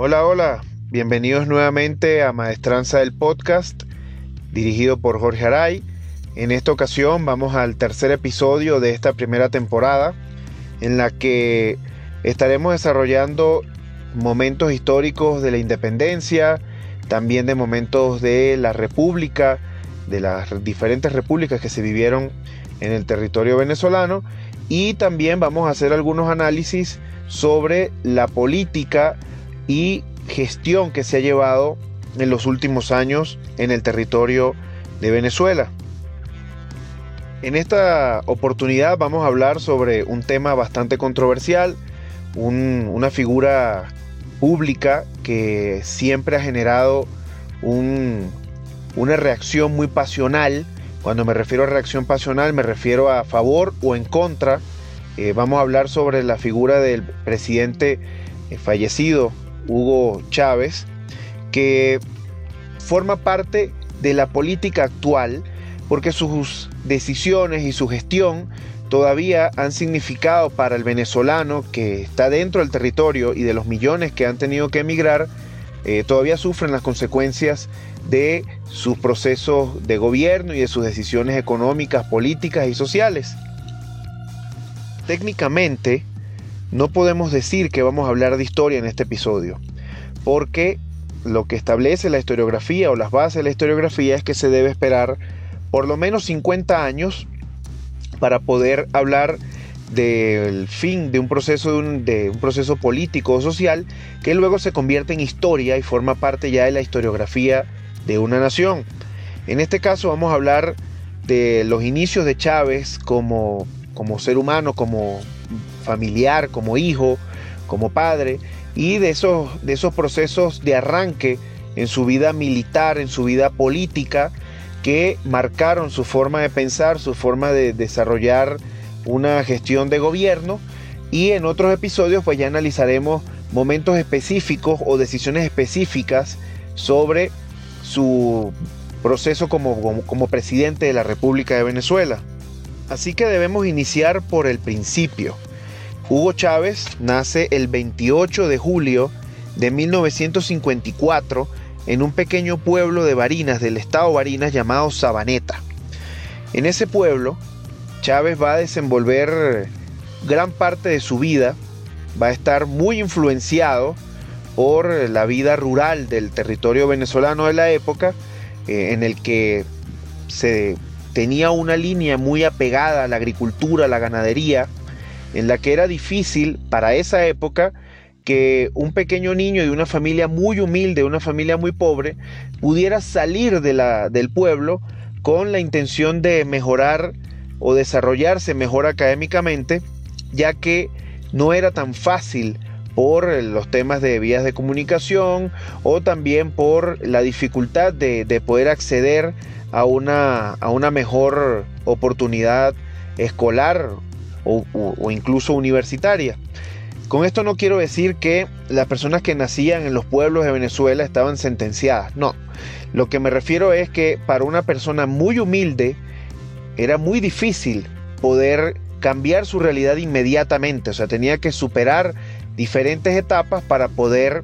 Hola, hola, bienvenidos nuevamente a Maestranza del Podcast, dirigido por Jorge Aray. En esta ocasión vamos al tercer episodio de esta primera temporada, en la que estaremos desarrollando momentos históricos de la independencia, también de momentos de la república, de las diferentes repúblicas que se vivieron en el territorio venezolano y también vamos a hacer algunos análisis sobre la política y gestión que se ha llevado en los últimos años en el territorio de Venezuela. En esta oportunidad vamos a hablar sobre un tema bastante controversial, una figura pública que siempre ha generado una reacción muy pasional. Cuando me refiero a reacción pasional me refiero a favor o en contra. Eh, vamos a hablar sobre la figura del presidente eh, fallecido Hugo Chávez, que forma parte de la política actual porque sus decisiones y su gestión todavía han significado para el venezolano que está dentro del territorio y de los millones que han tenido que emigrar, eh, todavía sufren las consecuencias de sus procesos de gobierno y de sus decisiones económicas, políticas y sociales. Técnicamente, no podemos decir que vamos a hablar de historia en este episodio, porque lo que establece la historiografía o las bases de la historiografía es que se debe esperar por lo menos 50 años para poder hablar del fin de un proceso de un, proceso político o social que luego se convierte en historia y forma parte ya de la historiografía de una nación. En este caso vamos a hablar de los inicios de Chávez como, como ser humano, como familiar, como hijo, como padre, y de esos, de esos procesos de arranque en su vida militar, en su vida política, que marcaron su forma de pensar, su forma de desarrollar una gestión de gobierno. Y en otros episodios pues ya analizaremos momentos específicos o decisiones específicas sobre su proceso como, como, como presidente de la República de Venezuela. Así que debemos iniciar por el principio. Hugo Chávez nace el 28 de julio de 1954 en un pequeño pueblo de Barinas, del estado Barinas, llamado Sabaneta. En ese pueblo, Chávez va a desenvolver gran parte de su vida, va a estar muy influenciado por la vida rural del territorio venezolano de la época, eh, en el que se tenía una línea muy apegada a la agricultura, a la ganadería, en la que era difícil para esa época que un pequeño niño de una familia muy humilde, una familia muy pobre, pudiera salir de la, del pueblo con la intención de mejorar o desarrollarse mejor académicamente, ya que no era tan fácil por los temas de vías de comunicación o también por la dificultad de, poder acceder a una, a una mejor oportunidad escolar o, incluso universitaria. Con esto no quiero decir que las personas que nacían en los pueblos de Venezuela estaban sentenciadas, no. Lo que me refiero es que para una persona muy humilde era muy difícil poder cambiar su realidad inmediatamente, o sea, tenía que superar diferentes etapas para poder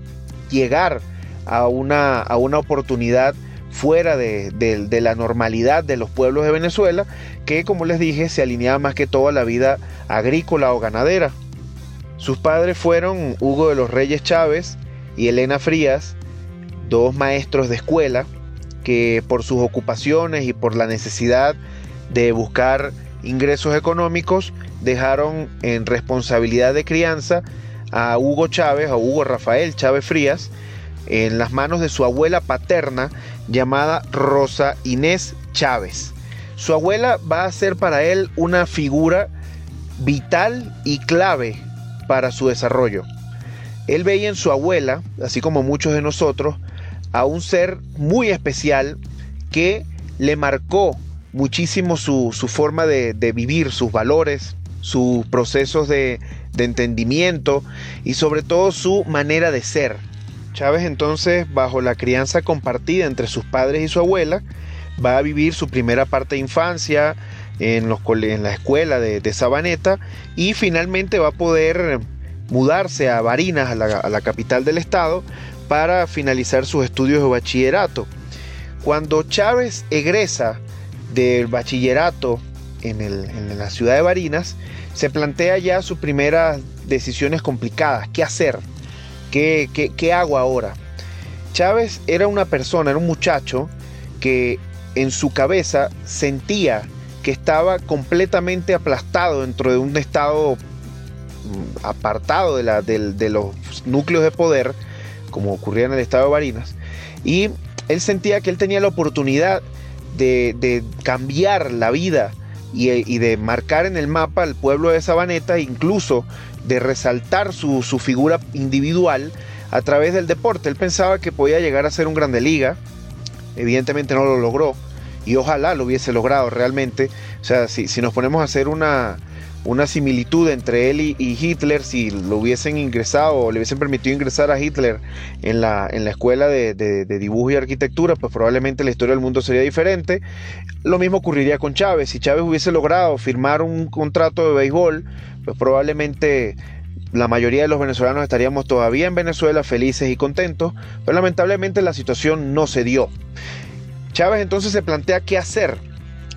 llegar a una, a una oportunidad fuera de, la normalidad de los pueblos de Venezuela, que como les dije se alineaba más que todo a la vida agrícola o ganadera. Sus padres fueron Hugo de los Reyes Chávez y Elena Frías, dos maestros de escuela que por sus ocupaciones y por la necesidad de buscar ingresos económicos dejaron en responsabilidad de crianza a Hugo Chávez, a Hugo Rafael Chávez Frías, en las manos de su abuela paterna llamada Rosa Inés Chávez. Su abuela va a ser para él una figura vital y clave para su desarrollo. Él veía en su abuela, así como muchos de nosotros, a un ser muy especial que le marcó muchísimo su, forma de, vivir, sus valores, sus procesos de, de entendimiento y sobre todo su manera de ser. Chávez entonces, bajo la crianza compartida entre sus padres y su abuela, va a vivir su primera parte de infancia en, los, en la escuela de, Sabaneta y finalmente va a poder mudarse a Barinas, a la, capital del estado, para finalizar sus estudios de bachillerato. Cuando Chávez egresa del bachillerato en, la ciudad de Barinas, se plantea ya sus primeras decisiones complicadas. ¿Qué hacer? ¿Qué, qué hago ahora? Chávez era una persona, era un muchacho que en su cabeza sentía que estaba completamente aplastado dentro de un estado mm, apartado de, los núcleos de poder, como ocurría en el estado de Barinas, y él sentía que él tenía la oportunidad de, cambiar la vida y, de marcar en el mapa al pueblo de Sabaneta, incluso de resaltar su, su, figura individual a través del deporte. Él pensaba que podía llegar a ser un grande liga, evidentemente no lo logró, y ojalá lo hubiese logrado realmente. O sea, si, nos ponemos a hacer una, una similitud entre él y, Hitler, si lo hubiesen ingresado o le hubiesen permitido ingresar a Hitler en la, en la escuela de, dibujo y arquitectura, pues probablemente la historia del mundo sería diferente. Lo mismo ocurriría con Chávez. Si Chávez hubiese logrado firmar un contrato de béisbol, pues probablemente la mayoría de los venezolanos estaríamos todavía en Venezuela felices y contentos, pero lamentablemente la situación no se dio. Chávez entonces se plantea qué hacer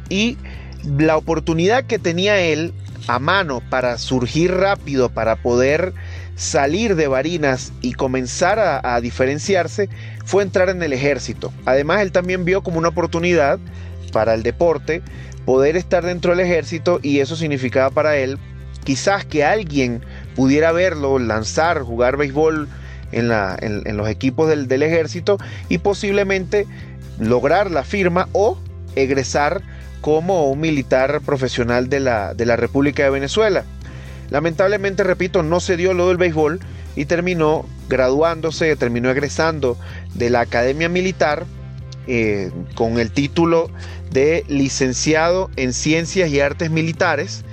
y la oportunidad que tenía él a mano para surgir rápido, para poder salir de Barinas y comenzar a, diferenciarse, fue entrar en el ejército. Además, él también vio como una oportunidad para el deporte poder estar dentro del ejército y eso significaba para él quizás que alguien pudiera verlo lanzar, jugar béisbol en, los equipos del, ejército y posiblemente lograr la firma o egresar como un militar profesional de la, de la República de Venezuela. Lamentablemente, repito, no se dio lo del béisbol y terminó graduándose, terminó egresando de la Academia Militar eh, con el título de licenciado en Ciencias y Artes Militares,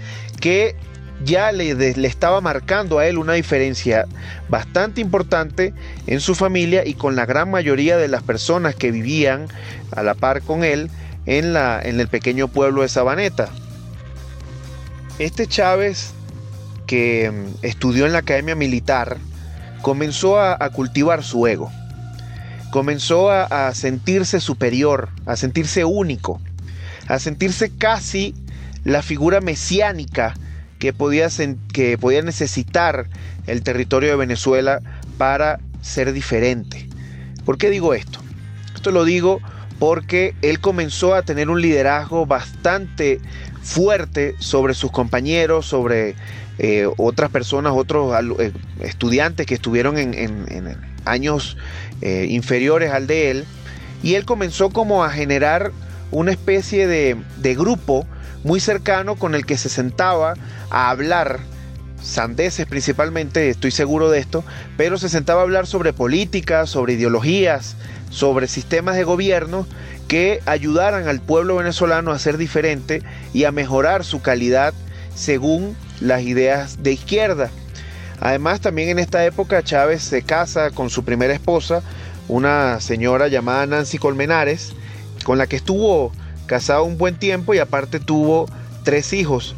que ya le, le, estaba marcando a él una diferencia bastante importante en su familia y con la gran mayoría de las personas que vivían a la par con él en, la, en el pequeño pueblo de Sabaneta. Este Chávez, que mm, estudió en la Academia Militar, comenzó a, cultivar su ego. Comenzó a, a sentirse superior, a sentirse único, a sentirse casi la figura mesiánica que podía, que podía necesitar el territorio de Venezuela para ser diferente. ¿Por qué digo esto? Esto lo digo porque él comenzó a tener un liderazgo bastante fuerte sobre sus compañeros, sobre eh, otras personas, otros eh, estudiantes que estuvieron en, años eh, inferiores al de él, y él comenzó como a generar una especie de, de grupo muy cercano con el que se sentaba a hablar sandeces principalmente, estoy seguro de esto, pero se sentaba a hablar sobre política, sobre ideologías, sobre sistemas de gobierno que ayudaran al pueblo venezolano a ser diferente y a mejorar su calidad según las ideas de izquierda. Además, también en esta época Chávez se casa con su primera esposa, una señora llamada Nancy Colmenares, con la que estuvo casado un buen tiempo y aparte tuvo tres hijos,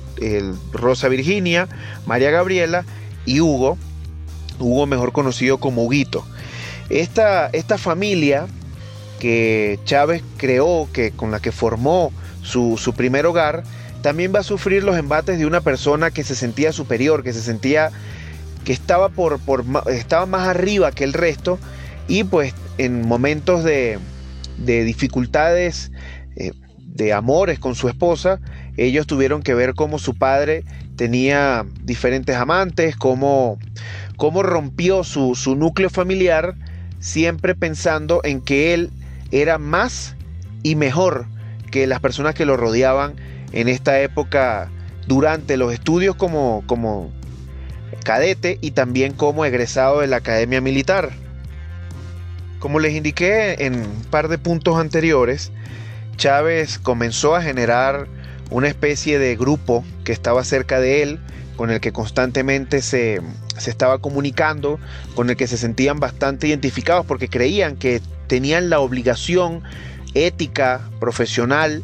Rosa Virginia, María Gabriela y Hugo, Hugo mejor conocido como Huguito. Esta, esta familia que Chávez creó, que, con la que formó su, primer hogar, también va a sufrir los embates de una persona que se sentía superior, que se sentía que estaba, por, por, estaba más arriba que el resto y pues en momentos de, de dificultades eh, de amores con su esposa, ellos tuvieron que ver cómo su padre tenía diferentes amantes, cómo, cómo rompió su, su núcleo familiar, siempre pensando en que él era más y mejor que las personas que lo rodeaban en esta época durante los estudios como, como cadete y también como egresado de la Academia Militar. Como les indiqué en un par de puntos anteriores, Chávez comenzó a generar una especie de grupo que estaba cerca de él, con el que constantemente se, estaba comunicando, con el que se sentían bastante identificados porque creían que tenían la obligación ética, profesional,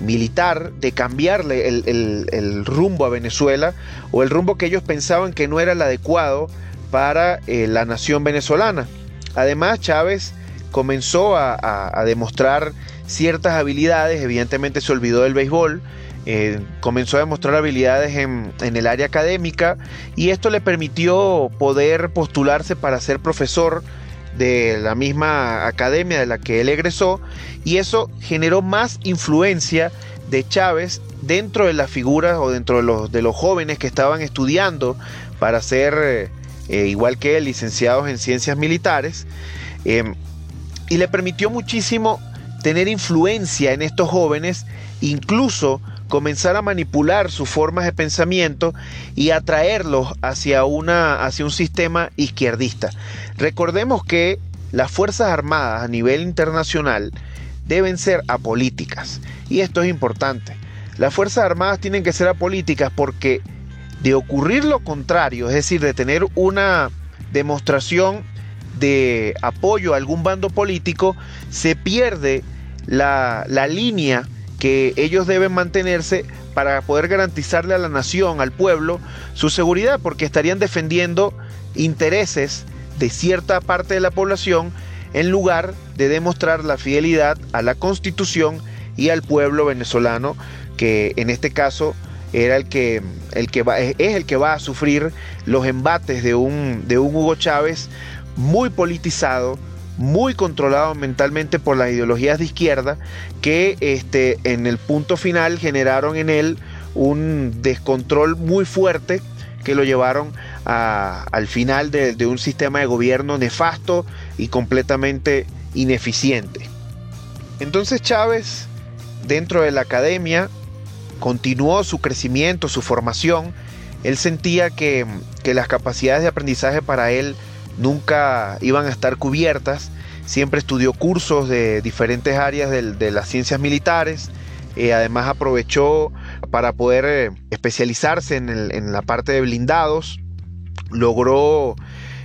militar de cambiarle el, rumbo a Venezuela o el rumbo que ellos pensaban que no era el adecuado para eh, la nación venezolana. Además, Chávez comenzó a, demostrar ciertas habilidades, evidentemente se olvidó del béisbol, eh, comenzó a demostrar habilidades en, en, el área académica y esto le permitió poder postularse para ser profesor de la misma academia de la que él egresó y eso generó más influencia de Chávez dentro de las figuras o dentro de los, de los jóvenes que estaban estudiando para ser, eh, eh, igual que él, licenciados en ciencias militares, y le permitió muchísimo tener influencia en estos jóvenes, incluso comenzar a manipular sus formas de pensamiento y atraerlos hacia, una, hacia un sistema izquierdista. Recordemos que las Fuerzas Armadas a nivel internacional deben ser apolíticas. Y esto es importante. Las Fuerzas Armadas tienen que ser apolíticas porque de ocurrir lo contrario, es decir, de tener una demostración de apoyo a algún bando político, se pierde la, la línea que ellos deben mantenerse para poder garantizarle a la nación, al pueblo, su seguridad, porque estarían defendiendo intereses de cierta parte de la población en lugar de demostrar la fidelidad a la constitución y al pueblo venezolano, que en este caso era el que, el que es el que va a sufrir los embates de un, de un Hugo Chávez muy politizado, muy controlado mentalmente por las ideologías de izquierda que este, en el punto final generaron en él un descontrol muy fuerte que lo llevaron al final de, de un sistema de gobierno nefasto y completamente ineficiente. Entonces Chávez, dentro de la academia, continuó su crecimiento, su formación. Él sentía que, que las capacidades de aprendizaje para él nunca iban a estar cubiertas. Siempre estudió cursos de diferentes áreas de, las ciencias militares. Eh, además aprovechó para poder eh, especializarse en, la parte de blindados. Logró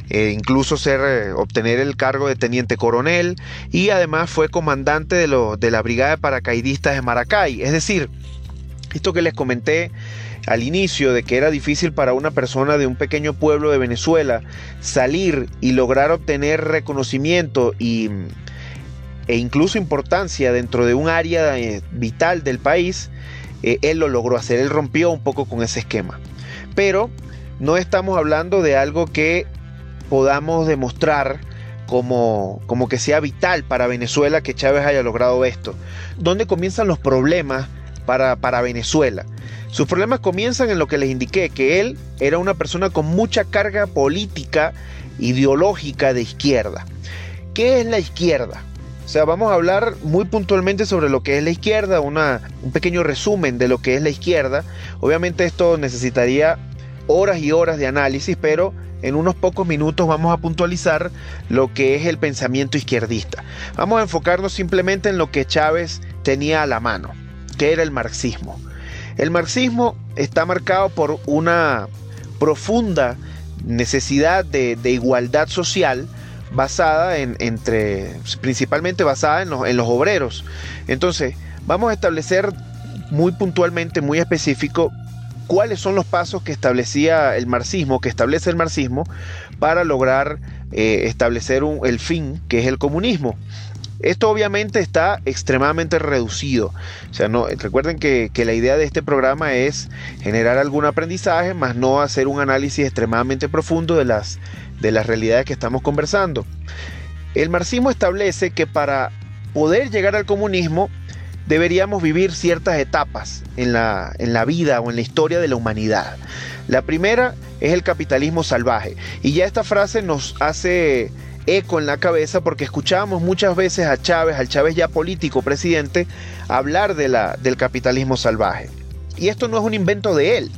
eh, incluso ser, obtener el cargo de teniente coronel y además fue comandante de, de la Brigada de Paracaidistas de Maracay. Es decir, esto que les comenté al inicio de que era difícil para una persona de un pequeño pueblo de Venezuela salir y lograr obtener reconocimiento y, e incluso importancia dentro de un área eh, vital del país, eh, él lo logró hacer, él rompió un poco con ese esquema. Pero no estamos hablando de algo que podamos demostrar como, como que sea vital para Venezuela que Chávez haya logrado esto. ¿Dónde comienzan los problemas para, Venezuela? Sus problemas comienzan en lo que les indiqué, que él era una persona con mucha carga política, ideológica de izquierda. ¿Qué es la izquierda? O sea, vamos a hablar muy puntualmente sobre lo que es la izquierda, un pequeño resumen de lo que es la izquierda. Obviamente esto necesitaría horas y horas de análisis, pero en unos pocos minutos vamos a puntualizar lo que es el pensamiento izquierdista. Vamos a enfocarnos simplemente en lo que Chávez tenía a la mano, que era el marxismo. El marxismo está marcado por una profunda necesidad de, igualdad social basada en, entre, principalmente basada en los, en los obreros. Entonces, vamos a establecer muy puntualmente, muy específico, cuáles son los pasos que establecía el marxismo, que establece el marxismo, para lograr eh, establecer el fin, que es el comunismo. Esto obviamente está extremadamente reducido. O sea, no, recuerden que, la idea de este programa es generar algún aprendizaje, más no hacer un análisis extremadamente profundo de las, de las realidades que estamos conversando. El marxismo establece que para poder llegar al comunismo deberíamos vivir ciertas etapas en la, en la vida o en la historia de la humanidad. La primera es el capitalismo salvaje. Y ya esta frase nos hace eco en la cabeza porque escuchábamos muchas veces a Chávez, al Chávez ya político, presidente, hablar de la, del capitalismo salvaje. Y esto no es un invento de él,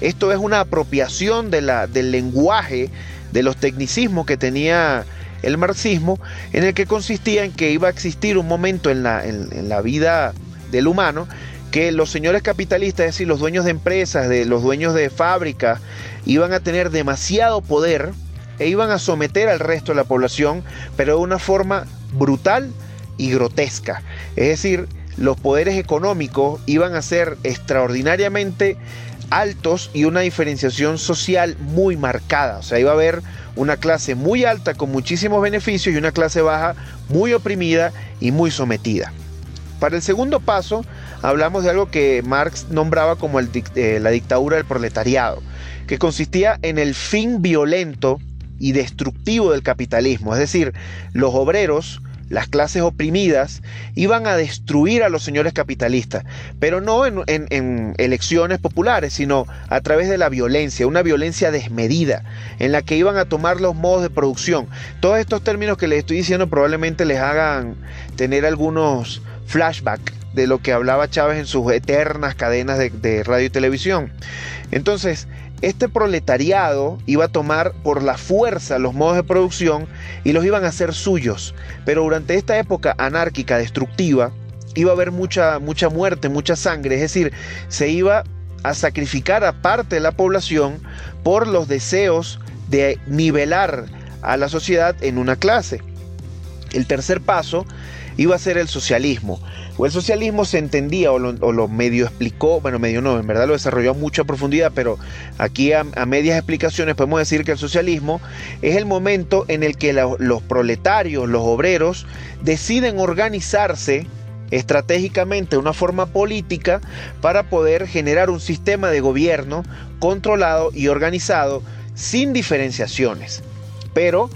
esto es una apropiación de la, del lenguaje, de los tecnicismos que tenía el marxismo, en el que consistía en que iba a existir un momento en la, en la vida del humano que los señores capitalistas, es decir, los dueños de empresas, de los dueños de fábricas, iban a tener demasiado poder e iban a someter al resto de la población, pero de una forma brutal y grotesca. Es decir, los poderes económicos iban a ser extraordinariamente altos y una diferenciación social muy marcada. O sea, iba a haber una clase muy alta con muchísimos beneficios y una clase baja muy oprimida y muy sometida. Para el segundo paso, hablamos de algo que Marx nombraba como eh, la dictadura del proletariado, que consistía en el fin violento y destructivo del capitalismo, es decir, los obreros las clases oprimidas iban a destruir a los señores capitalistas, pero no en, elecciones populares, sino a través de la violencia, una violencia desmedida, en la que iban a tomar los modos de producción. Todos estos términos que les estoy diciendo probablemente les hagan tener algunos flashbacks de lo que hablaba Chávez en sus eternas cadenas de, radio y televisión. Entonces, este proletariado iba a tomar por la fuerza los modos de producción y los iban a hacer suyos. Pero durante esta época anárquica, destructiva, iba a haber mucha, mucha muerte, mucha sangre. Es decir, se iba a sacrificar a parte de la población por los deseos de nivelar a la sociedad en una clase. El tercer paso iba a ser el socialismo. O el socialismo se entendía o lo, medio explicó, bueno, medio no, en verdad lo desarrolló a mucha profundidad, pero aquí a, medias explicaciones podemos decir que el socialismo es el momento en el que los proletarios, los obreros, deciden organizarse estratégicamente una forma política para poder generar un sistema de gobierno controlado y organizado sin diferenciaciones. Pero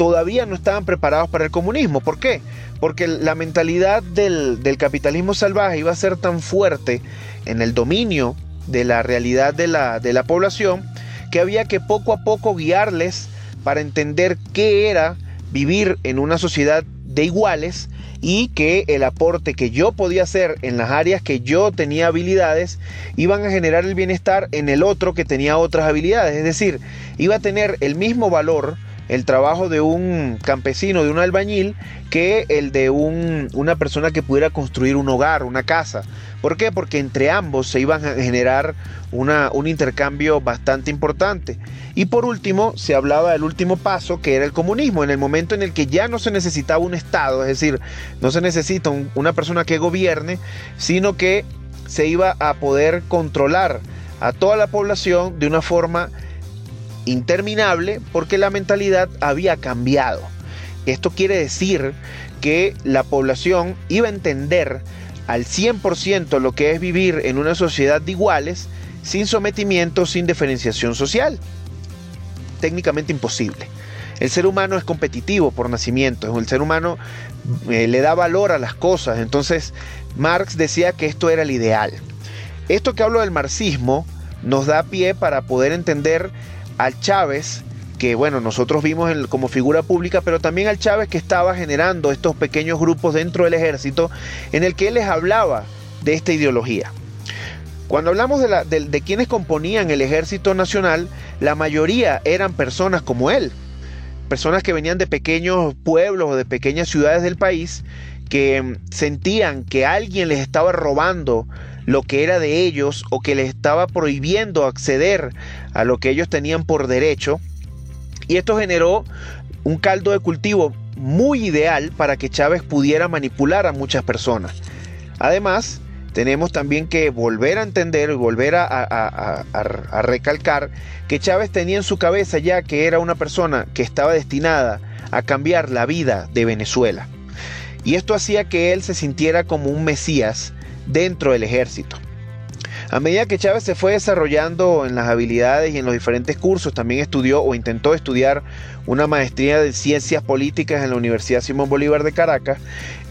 todavía no estaban preparados para el comunismo. ¿Por qué? Porque la mentalidad del, capitalismo salvaje iba a ser tan fuerte en el dominio de la realidad de la, de la población que había que poco a poco guiarles para entender qué era vivir en una sociedad de iguales y que el aporte que yo podía hacer en las áreas que yo tenía habilidades iban a generar el bienestar en el otro que tenía otras habilidades. Es decir, iba a tener el mismo valor el trabajo de un campesino, de un albañil, que el de una persona que pudiera construir un hogar, una casa. ¿Por qué? Porque entre ambos se iban a generar una, un intercambio bastante importante. Y por último, se hablaba del último paso, que era el comunismo, en el momento en el que ya no se necesitaba un Estado, es decir, no se necesita una persona que gobierne, sino que se iba a poder controlar a toda la población de una forma interminable porque la mentalidad había cambiado. Esto quiere decir que la población iba a entender al 100% lo que es vivir en una sociedad de iguales sin sometimiento, sin diferenciación social. Técnicamente imposible. El ser humano es competitivo por nacimiento, el ser humano eh, le da valor a las cosas, entonces Marx decía que esto era el ideal. Esto que hablo del marxismo nos da pie para poder entender al Chávez, que bueno, nosotros vimos como figura pública, pero también al Chávez que estaba generando estos pequeños grupos dentro del ejército en el que él les hablaba de esta ideología. Cuando hablamos de, quienes componían el ejército nacional, la mayoría eran personas como él, personas que venían de pequeños pueblos o de pequeñas ciudades del país, que mm, sentían que alguien les estaba robando lo que era de ellos o que les estaba prohibiendo acceder a lo que ellos tenían por derecho. Y esto generó un caldo de cultivo muy ideal para que Chávez pudiera manipular a muchas personas. Además, tenemos también que volver a entender y volver a, a, recalcar que Chávez tenía en su cabeza ya que era una persona que estaba destinada a cambiar la vida de Venezuela. Y esto hacía que él se sintiera como un Mesías dentro del ejército. A medida que Chávez se fue desarrollando en las habilidades y en los diferentes cursos, también estudió o intentó estudiar una maestría de ciencias políticas en la Universidad Simón Bolívar de Caracas,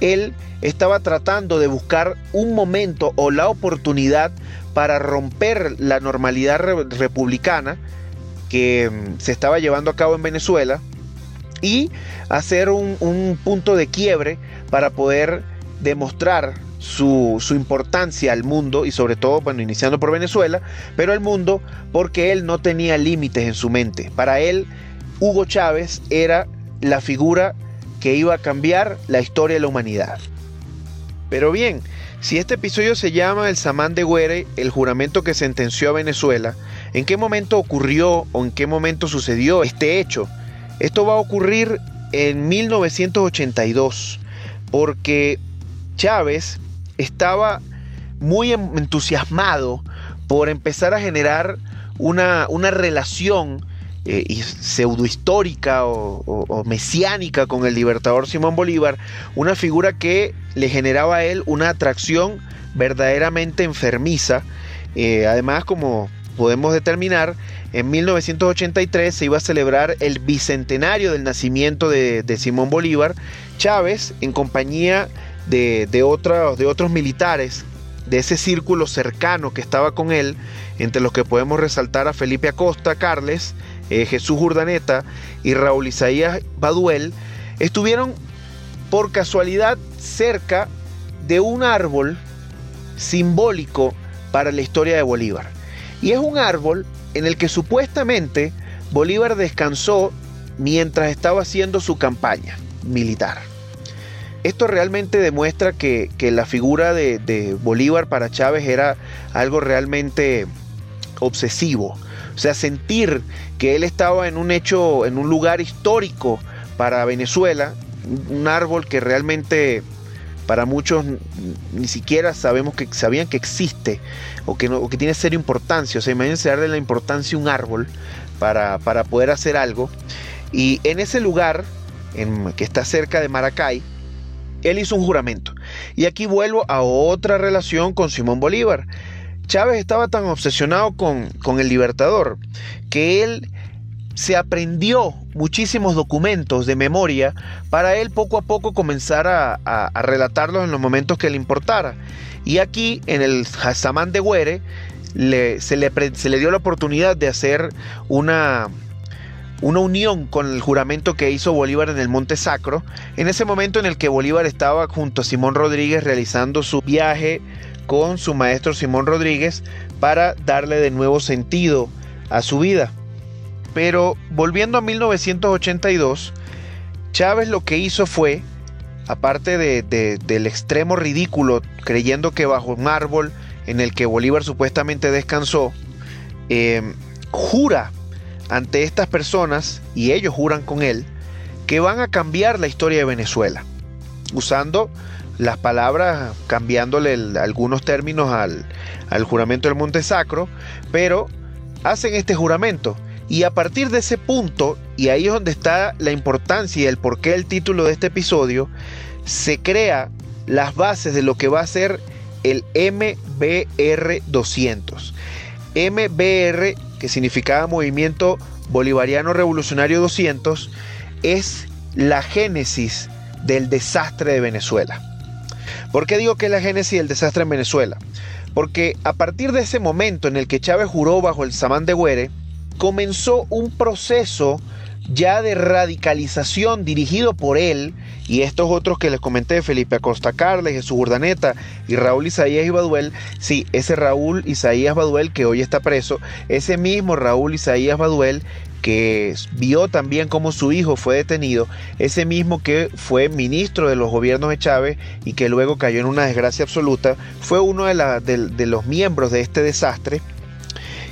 él estaba tratando de buscar un momento o la oportunidad para romper la normalidad republicana que mm, se estaba llevando a cabo en Venezuela y hacer un, un punto de quiebre para poder demostrar su, importancia al mundo y sobre todo, bueno, iniciando por Venezuela, pero al mundo porque él no tenía límites en su mente. Para él, Hugo Chávez era la figura que iba a cambiar la historia de la humanidad. Pero bien, si este episodio se llama El Samán de Güere, el juramento que sentenció a Venezuela, ¿en qué momento ocurrió o en qué momento sucedió este hecho? Esto va a ocurrir en 1982, porque Chávez estaba muy entusiasmado por empezar a generar una, una relación eh, pseudohistórica o, mesiánica con el libertador Simón Bolívar, una figura que le generaba a él una atracción verdaderamente enfermiza. Eh, además, como podemos determinar, en 1983 se iba a celebrar el bicentenario del nacimiento de, Simón Bolívar. Chávez, en compañía de, de otros militares de ese círculo cercano que estaba con él, entre los que podemos resaltar a Felipe Acosta, Carles, eh, Jesús Urdaneta y Raúl Isaías Baduel, estuvieron por casualidad cerca de un árbol simbólico para la historia de Bolívar. Y es un árbol en el que supuestamente Bolívar descansó mientras estaba haciendo su campaña militar. Esto realmente demuestra que, la figura de, de, Bolívar para Chávez era algo realmente obsesivo. O sea, sentir que él estaba en un hecho, en un lugar histórico para Venezuela, un árbol que realmente para muchos ni siquiera sabemos que sabían que existe o que, no, que tiene seria importancia. O sea, imagínense darle la importancia a un árbol para, para poder hacer algo. Y en ese lugar, en, que está cerca de Maracay, él hizo un juramento. Y aquí vuelvo a otra relación con Simón Bolívar. Chávez estaba tan obsesionado con, con el Libertador que él se aprendió muchísimos documentos de memoria para él poco a poco comenzar a, relatarlos en los momentos que le importara. Y aquí en el Hassamán de Güere se, le, dio la oportunidad de hacer una, una unión con el juramento que hizo Bolívar en el Monte Sacro, en ese momento en el que Bolívar estaba junto a Simón Rodríguez realizando su viaje con su maestro Simón Rodríguez para darle de nuevo sentido a su vida. Pero volviendo a 1982, Chávez lo que hizo fue, aparte del extremo ridículo, creyendo que bajo un árbol en el que Bolívar supuestamente descansó, em, jura ante estas personas, y ellos juran con él, que van a cambiar la historia de Venezuela, usando las palabras, cambiándole algunos términos al, juramento del Monte Sacro, pero hacen este juramento y a partir de ese punto, y ahí es donde está la importancia y el porqué del título de este episodio, se crea las bases de lo que va a ser el MBR 200. MBR, que significaba Movimiento Bolivariano Revolucionario 200, es la génesis del desastre de Venezuela. ¿Por qué digo que es la génesis del desastre en Venezuela? Porque a partir de ese momento en el que Chávez juró bajo el Samán de Güere, comenzó un proceso ya de radicalización dirigido por él y estos otros que les comenté, Felipe Acosta Carles, Jesús Urdaneta y Raúl Isaías Baduel, sí, ese Raúl Isaías Baduel que hoy está preso, ese mismo Raúl Isaías Baduel que vio también cómo su hijo fue detenido, ese mismo que fue ministro de los gobiernos de Chávez y que luego cayó en una desgracia absoluta, fue uno de, de los miembros de este desastre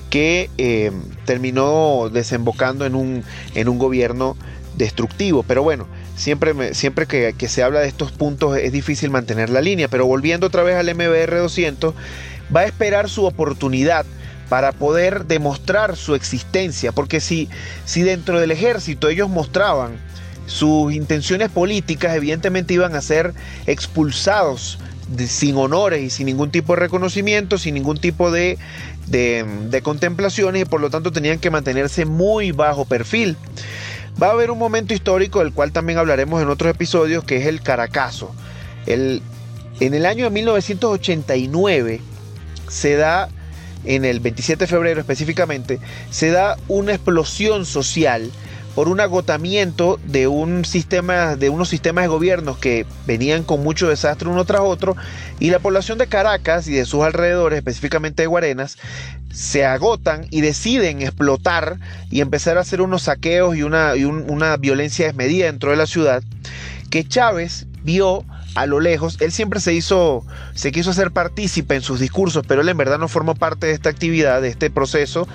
que eh, terminó desembocando en un, en un gobierno destructivo. Pero bueno, siempre, siempre que, se habla de estos puntos es difícil mantener la línea. Pero volviendo otra vez al MBR 200, va a esperar su oportunidad para poder demostrar su existencia. Porque si, si dentro del ejército ellos mostraban sus intenciones políticas, evidentemente iban a ser expulsados sin honores y sin ningún tipo de reconocimiento, sin ningún tipo de, de, contemplaciones y por lo tanto tenían que mantenerse muy bajo perfil. Va a haber un momento histórico del cual también hablaremos en otros episodios, que es el Caracazo. El, en el año de 1989 se da, en el 27 de febrero específicamente, se da una explosión social por un agotamiento de, un sistema, de unos sistemas de gobiernos que venían con mucho desastre uno tras otro y la población de Caracas y de sus alrededores, específicamente de Guarenas, se agotan y deciden explotar y empezar a hacer unos saqueos y una, una violencia desmedida dentro de la ciudad que Chávez vio a lo lejos, él siempre se hizo, se quiso hacer partícipe en sus discursos, pero él en verdad no formó parte de esta actividad, de este proceso.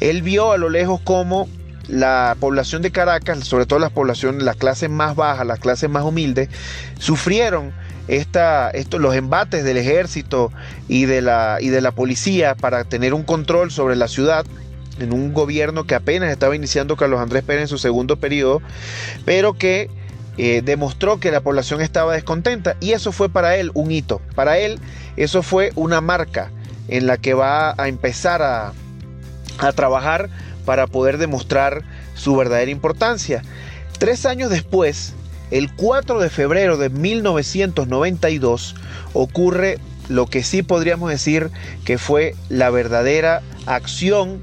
Él vio a lo lejos cómo la población de Caracas, sobre todo las poblaciones, las clases más bajas, las clases más humildes, sufrieron esta, los embates del ejército y de, la, y de la policía para tener un control sobre la ciudad en un gobierno que apenas estaba iniciando Carlos Andrés Pérez en su segundo periodo, pero que eh, demostró que la población estaba descontenta y eso fue para él un hito. Para él eso fue una marca en la que va a empezar a, a trabajar para poder demostrar su verdadera importancia. Tres años después, el 4 de febrero de 1992, ocurre lo que sí podríamos decir que fue la verdadera acción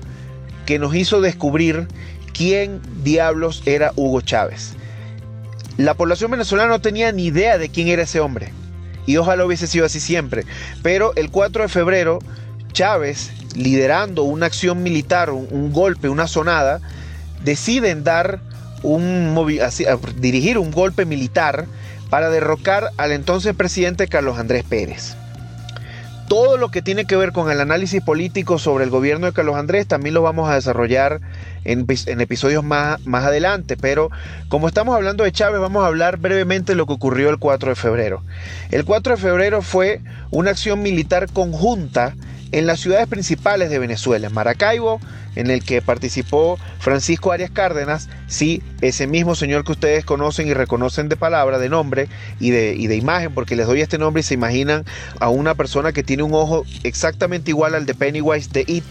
que nos hizo descubrir quién diablos era Hugo Chávez. La población venezolana no tenía ni idea de quién era ese hombre. Y ojalá hubiese sido así siempre. Pero el 4 de febrero, Chávez, liderando una acción militar, un, golpe, una sonada, deciden dar un dirigir un golpe militar para derrocar al entonces presidente Carlos Andrés Pérez. Todo lo que tiene que ver con el análisis político sobre el gobierno de Carlos Andrés también lo vamos a desarrollar en, episodios más, más adelante, pero como estamos hablando de Chávez, vamos a hablar brevemente de lo que ocurrió el 4 de febrero. El 4 de febrero fue una acción militar conjunta en las ciudades principales de Venezuela, en Maracaibo, en el que participó Francisco Arias Cárdenas, sí, ese mismo señor que ustedes conocen y reconocen de palabra, de nombre y de, imagen, porque les doy este nombre y se imaginan a una persona que tiene un ojo exactamente igual al de Pennywise de It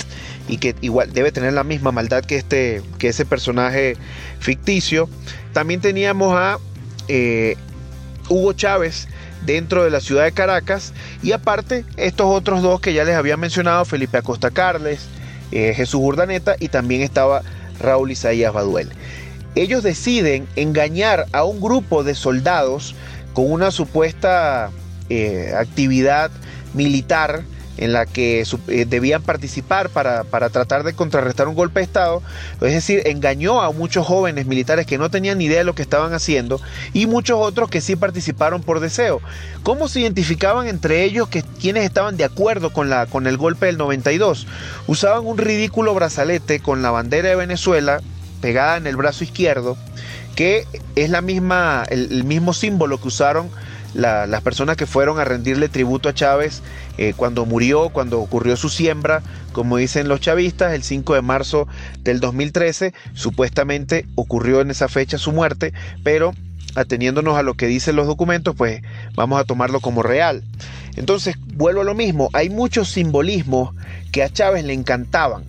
y que igual debe tener la misma maldad que, este, que ese personaje ficticio. También teníamos a eh, Hugo Chávez, dentro de la ciudad de Caracas y aparte estos otros dos que ya les había mencionado, Felipe Acosta Carles, eh, Jesús Urdaneta y también estaba Raúl Isaías Baduel. Ellos deciden engañar a un grupo de soldados con una supuesta eh, actividad militar en la que eh, debían participar para, tratar de contrarrestar un golpe de Estado, es decir, engañó a muchos jóvenes militares que no tenían ni idea de lo que estaban haciendo y muchos otros que sí participaron por deseo. ¿Cómo se identificaban entre ellos que quienes estaban de acuerdo con, la, con el golpe del 92? Usaban un ridículo brazalete con la bandera de Venezuela pegada en el brazo izquierdo, que es la misma, el mismo símbolo que usaron las personas que fueron a rendirle tributo a Chávez eh, cuando murió, cuando ocurrió su siembra, como dicen los chavistas, el 5 de marzo del 2013, supuestamente ocurrió en esa fecha su muerte, pero ateniéndonos a lo que dicen los documentos, pues vamos a tomarlo como real. Entonces, vuelvo a lo mismo, hay muchos simbolismos que a Chávez le encantaban.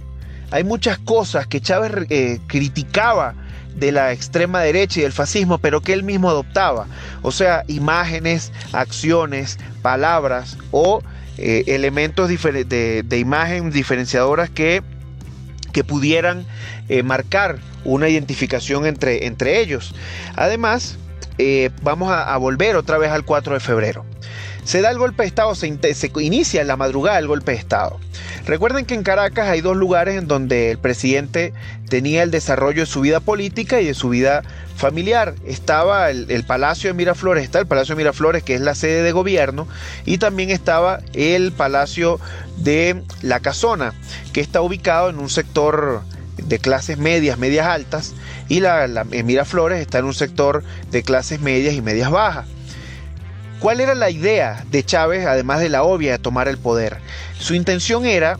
Hay muchas cosas que Chávez eh, criticaba de la extrema derecha y del fascismo, pero que él mismo adoptaba. O sea, imágenes, acciones, palabras o eh, elementos de, imagen diferenciadoras que, que pudieran eh, marcar una identificación entre, entre ellos. Además, eh, vamos a, volver otra vez al 4 de febrero. Se da el golpe de Estado, se, inicia en la madrugada el golpe de Estado. Recuerden que en Caracas hay dos lugares en donde el presidente tenía el desarrollo de su vida política y de su vida familiar. Estaba el, Palacio de Miraflores, está el Palacio de Miraflores que es la sede de gobierno, y también estaba el Palacio de La Casona, que está ubicado en un sector de clases medias, medias altas, y la Miraflores está en un sector de clases medias y medias bajas. ¿Cuál era la idea de Chávez, además de la obvia de tomar el poder? Su intención era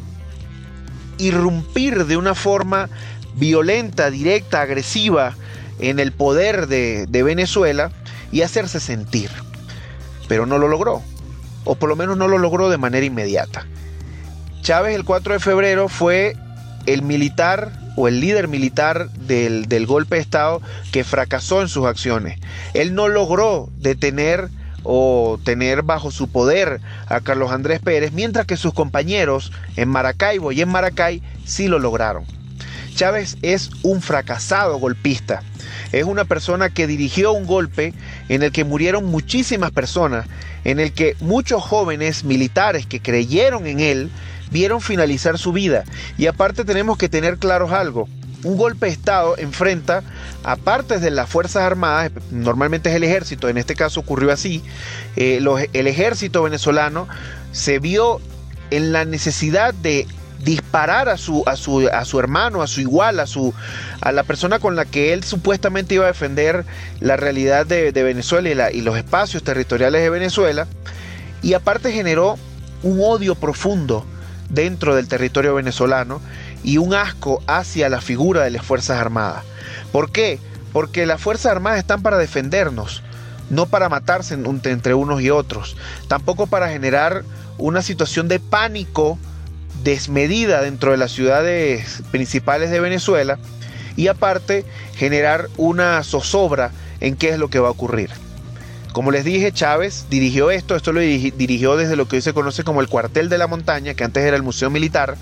irrumpir de una forma violenta, directa, agresiva en el poder de, de, Venezuela y hacerse sentir. Pero no lo logró, o por lo menos no lo logró de manera inmediata. Chávez el 4 de febrero fue el militar o el líder militar del, del golpe de Estado que fracasó en sus acciones. Él no logró detener o tener bajo su poder a Carlos Andrés Pérez, mientras que sus compañeros en Maracaibo y en Maracay sí lo lograron. Chávez es un fracasado golpista. Es una persona que dirigió un golpe en el que murieron muchísimas personas, en el que muchos jóvenes militares que creyeron en él vieron finalizar su vida. Y aparte tenemos que tener claros algo. Un golpe de Estado enfrenta a partes de las Fuerzas Armadas, normalmente es el ejército, en este caso ocurrió así, eh, el ejército venezolano se vio en la necesidad de disparar a su, a su, a su hermano, a su igual, a, su, a la persona con la que él supuestamente iba a defender la realidad de, Venezuela y, y los espacios territoriales de Venezuela. Y aparte generó un odio profundo dentro del territorio venezolano y un asco hacia la figura de las Fuerzas Armadas. ¿Por qué? Porque las Fuerzas Armadas están para defendernos, no para matarse entre unos y otros, tampoco para generar una situación de pánico desmedida dentro de las ciudades principales de Venezuela y aparte generar una zozobra en qué es lo que va a ocurrir. Como les dije, Chávez dirigió esto, esto lo dirigió desde lo que hoy se conoce como el cuartel de la montaña, que antes era el Museo Militar,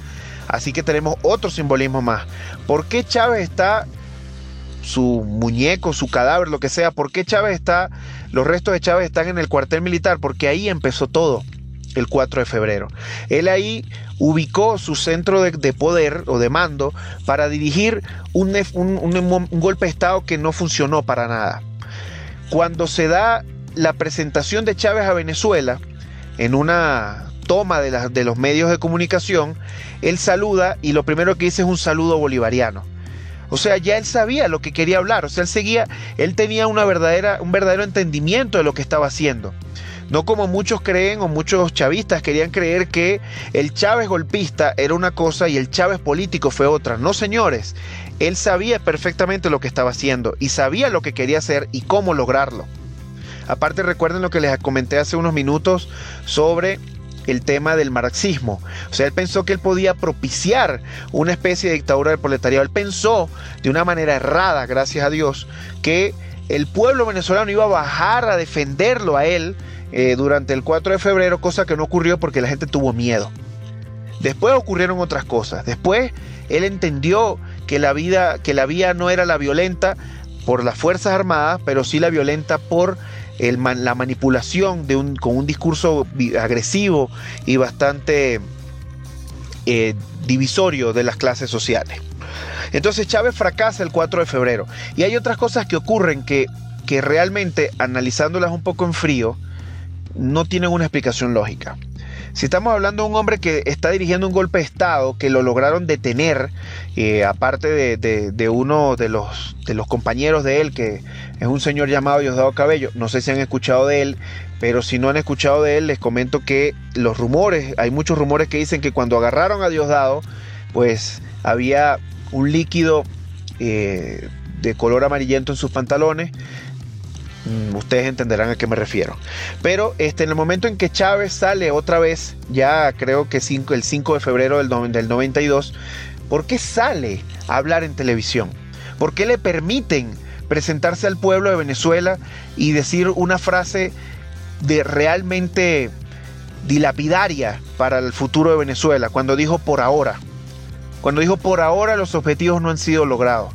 así que tenemos otro simbolismo más. ¿Por qué Chávez está su muñeco, su cadáver, lo que sea, por qué Chávez está, los restos de Chávez están en el cuartel militar? Porque ahí empezó todo el 4 de febrero. Él ahí ubicó su centro de, poder o de mando para dirigir un, un, golpe de Estado que no funcionó para nada. Cuando se da la presentación de Chávez a Venezuela, en una toma de, de los medios de comunicación, él saluda y lo primero que dice es un saludo bolivariano. O sea, ya él sabía lo que quería hablar, o sea, él seguía, él tenía una verdadera, un verdadero entendimiento de lo que estaba haciendo. No como muchos creen o muchos chavistas querían creer que el Chávez golpista era una cosa y el Chávez político fue otra. No, señores, él sabía perfectamente lo que estaba haciendo y sabía lo que quería hacer y cómo lograrlo. Aparte recuerden lo que les comenté hace unos minutos sobre el tema del marxismo. O sea, él pensó que él podía propiciar una especie de dictadura del proletariado. Él pensó de una manera errada, gracias a Dios, que el pueblo venezolano iba a bajar a defenderlo a él eh, durante el 4 de febrero, cosa que no ocurrió porque la gente tuvo miedo. Después ocurrieron otras cosas. Después él entendió que la vida, que la vía no era la violenta por las Fuerzas Armadas, pero sí la violenta por la manipulación con un discurso agresivo y bastante eh, divisorio de las clases sociales. Entonces Chávez fracasa el 4 de febrero. Y hay otras cosas que ocurren que realmente, analizándolas un poco en frío, no tienen una explicación lógica. Si estamos hablando de un hombre que está dirigiendo un golpe de Estado, que lo lograron detener, eh, aparte de, uno de los, compañeros de él, que es un señor llamado Diosdado Cabello, no sé si han escuchado de él, pero si no han escuchado de él, les comento que los rumores, hay muchos rumores que dicen que cuando agarraron a Diosdado, pues había un líquido eh, de color amarillento en sus pantalones, ustedes entenderán a qué me refiero. Pero este, en el momento en que Chávez sale otra vez, ya creo que el 5 de febrero del, del 92, ¿por qué sale a hablar en televisión? ¿Por qué le permiten presentarse al pueblo de Venezuela y decir una frase de realmente dilapidaria para el futuro de Venezuela cuando dijo por ahora? Cuando dijo por ahora los objetivos no han sido logrados.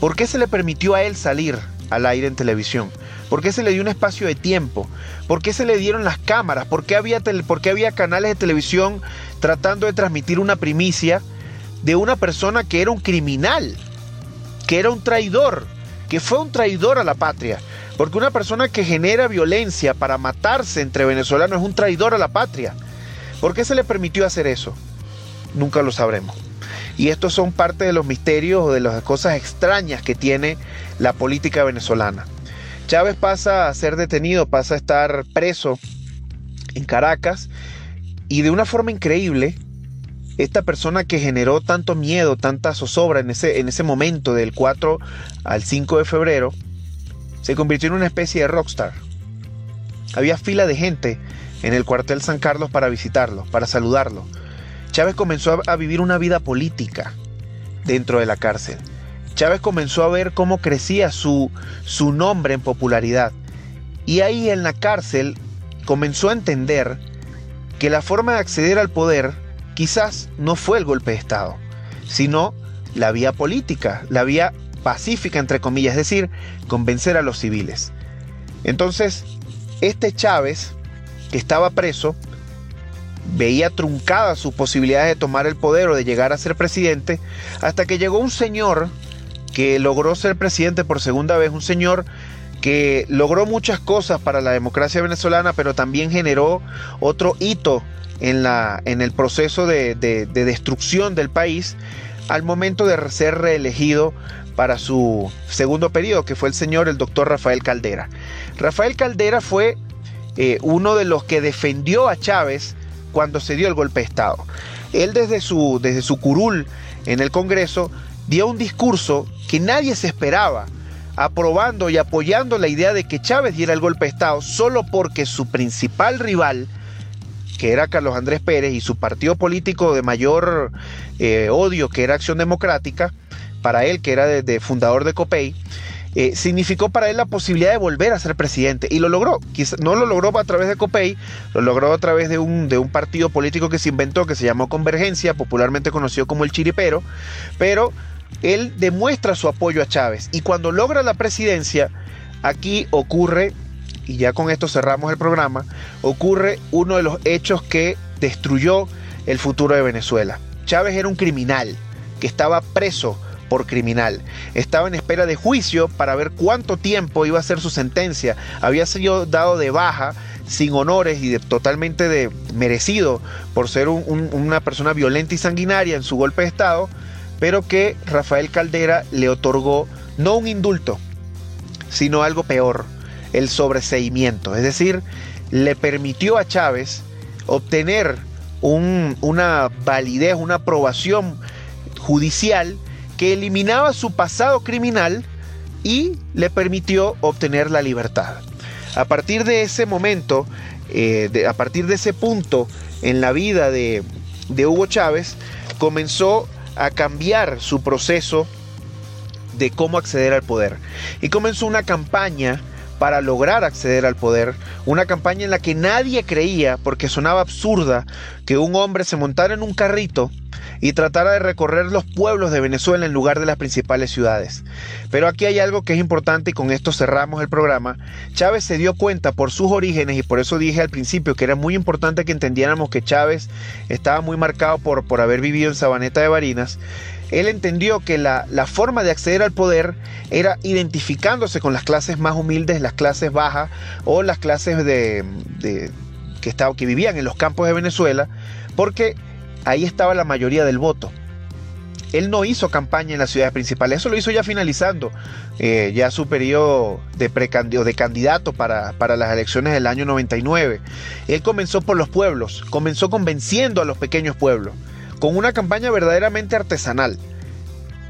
¿Por qué se le permitió a él salir al aire en televisión? ¿Por qué se le dio un espacio de tiempo? ¿Por qué se le dieron las cámaras? ¿Por qué había, por había canales de televisión tratando de transmitir una primicia de una persona que era un criminal, que era un traidor, que fue un traidor a la patria? Porque una persona que genera violencia para matarse entre venezolanos es un traidor a la patria. ¿Por qué se le permitió hacer eso? Nunca lo sabremos. Y estos son parte de los misterios o de las cosas extrañas que tiene la política venezolana. Chávez pasa a ser detenido, pasa a estar preso en Caracas y de una forma increíble, esta persona que generó tanto miedo, tanta zozobra en ese, en ese momento del 4 al 5 de febrero, se convirtió en una especie de rockstar. Había fila de gente en el cuartel San Carlos para visitarlo, para saludarlo. Chávez comenzó a vivir una vida política dentro de la cárcel. Chávez comenzó a ver cómo crecía su, su nombre en popularidad. Y ahí en la cárcel comenzó a entender que la forma de acceder al poder quizás no fue el golpe de Estado, sino la vía política, la vía pacífica, entre comillas, es decir, convencer a los civiles. Entonces, este Chávez, que estaba preso, veía truncadas sus posibilidades de tomar el poder o de llegar a ser presidente, hasta que llegó un señor que logró ser presidente por segunda vez, un señor que logró muchas cosas para la democracia venezolana, pero también generó otro hito en, la, en el proceso de, de destrucción del país al momento de ser reelegido para su segundo periodo, que fue el señor, el doctor Rafael Caldera. Rafael Caldera fue eh, uno de los que defendió a Chávez cuando se dio el golpe de Estado. Él desde su, desde su curul en el Congreso dio un discurso que nadie se esperaba, aprobando y apoyando la idea de que Chávez diera el golpe de Estado solo porque su principal rival, que era Carlos Andrés Pérez, y su partido político de mayor eh, odio, que era Acción Democrática, para él, que era de, fundador de COPEI, eh, significó para él la posibilidad de volver a ser presidente. Y lo logró. no lo logró a través de COPEI, lo logró a través de un, de un partido político que se inventó, que se llamó Convergencia, popularmente conocido como el Chiripero, pero él demuestra su apoyo a Chávez. Y cuando logra la presidencia, aquí ocurre, y ya con esto cerramos el programa, ocurre uno de los hechos que destruyó el futuro de Venezuela. Chávez era un criminal que estaba preso por criminal. Estaba en espera de juicio para ver cuánto tiempo iba a ser su sentencia. Había sido dado de baja sin honores y totalmente de, merecido por ser una persona violenta y sanguinaria en su golpe de Estado, pero que Rafael Caldera le otorgó no un indulto, sino algo peor, el sobreseimiento. Es decir, le permitió a Chávez obtener una validez, una aprobación judicial que eliminaba su pasado criminal y le permitió obtener la libertad. A partir de ese momento, eh, a partir de ese punto en la vida de, de Hugo Chávez, comenzó a cambiar su proceso de cómo acceder al poder. Y comenzó una campaña para lograr acceder al poder, una campaña en la que nadie creía, porque sonaba absurda, que un hombre se montara en un carrito y tratara de recorrer los pueblos de Venezuela en lugar de las principales ciudades. Pero aquí hay algo que es importante y con esto cerramos el programa. Chávez se dio cuenta por sus orígenes y por eso dije al principio que era muy importante que entendiéramos que Chávez estaba muy marcado por, por haber vivido en Sabaneta de Barinas. Él entendió que la, forma de acceder al poder era identificándose con las clases más humildes, las clases bajas o las clases de, que, estaba, que vivían en los campos de Venezuela, porque ahí estaba la mayoría del voto. Él no hizo campaña en las ciudades principales, eso lo hizo ya finalizando eh, ya su periodo de, de candidato para, para, las elecciones del año 99. Él comenzó por los pueblos, comenzó convenciendo a los pequeños pueblos, con una campaña verdaderamente artesanal.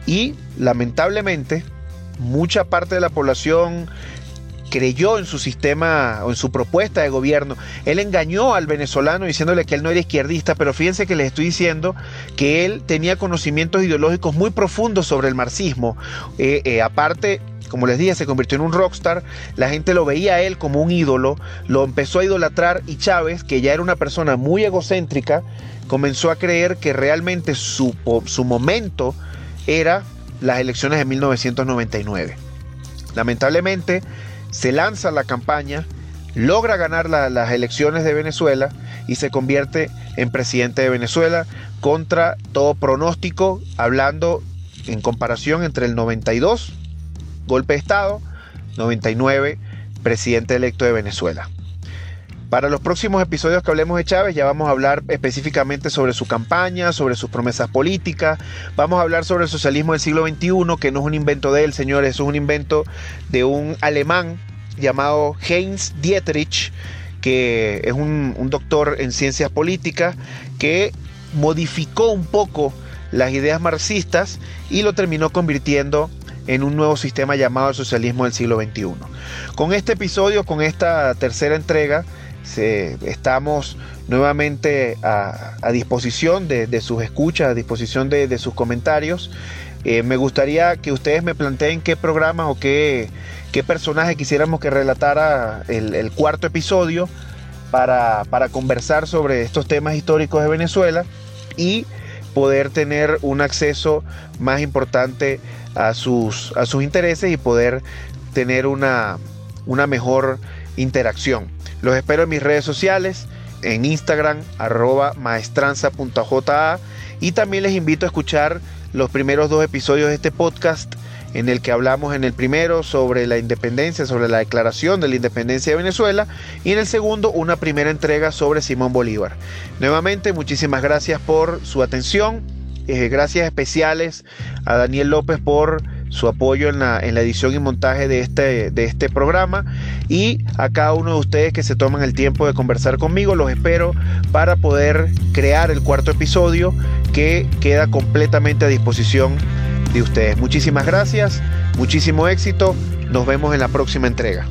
Y lamentablemente, mucha parte de la población creyó en su sistema o en su propuesta de gobierno. Él engañó al venezolano diciéndole que él no era izquierdista, pero fíjense que les estoy diciendo que él tenía conocimientos ideológicos muy profundos sobre el marxismo. Eh, eh, aparte, como les dije, se convirtió en un rockstar, la gente lo veía a él como un ídolo, lo empezó a idolatrar y Chávez, que ya era una persona muy egocéntrica, comenzó a creer que realmente su, su momento era las elecciones de 1999. Lamentablemente, se lanza la campaña, logra ganar las elecciones de Venezuela y se convierte en presidente de Venezuela contra todo pronóstico, hablando en comparación entre el 92, golpe de Estado, 99, presidente electo de Venezuela. Para los próximos episodios que hablemos de Chávez ya vamos a hablar específicamente sobre su campaña, sobre sus promesas políticas, vamos a hablar sobre el socialismo del siglo XXI, que no es un invento de él, señores, es un invento de un alemán llamado Heinz Dietrich, que es un, doctor en ciencias políticas, que modificó un poco las ideas marxistas y lo terminó convirtiendo en un nuevo sistema llamado el socialismo del siglo XXI. Con este episodio, con esta tercera entrega, estamos nuevamente a, disposición de, sus escuchas, a disposición de, sus comentarios. Eh, me gustaría que ustedes me planteen qué programas o qué, personaje quisiéramos que relatara el, cuarto episodio para, conversar sobre estos temas históricos de Venezuela y poder tener un acceso más importante a sus, intereses y poder tener una mejor interacción. Los espero en mis redes sociales, en Instagram, arroba maestranza.ja y también les invito a escuchar los primeros dos episodios de este podcast en el que hablamos en el primero sobre la independencia, sobre la declaración de la independencia de Venezuela y en el segundo una primera entrega sobre Simón Bolívar. Nuevamente, muchísimas gracias por su atención. Eh, gracias especiales a Daniel López por su apoyo en la, edición y montaje de este, de este programa y a cada uno de ustedes que se toman el tiempo de conversar conmigo. Los espero para poder crear el cuarto episodio que queda completamente a disposición de ustedes. Muchísimas gracias, muchísimo éxito. Nos vemos en la próxima entrega.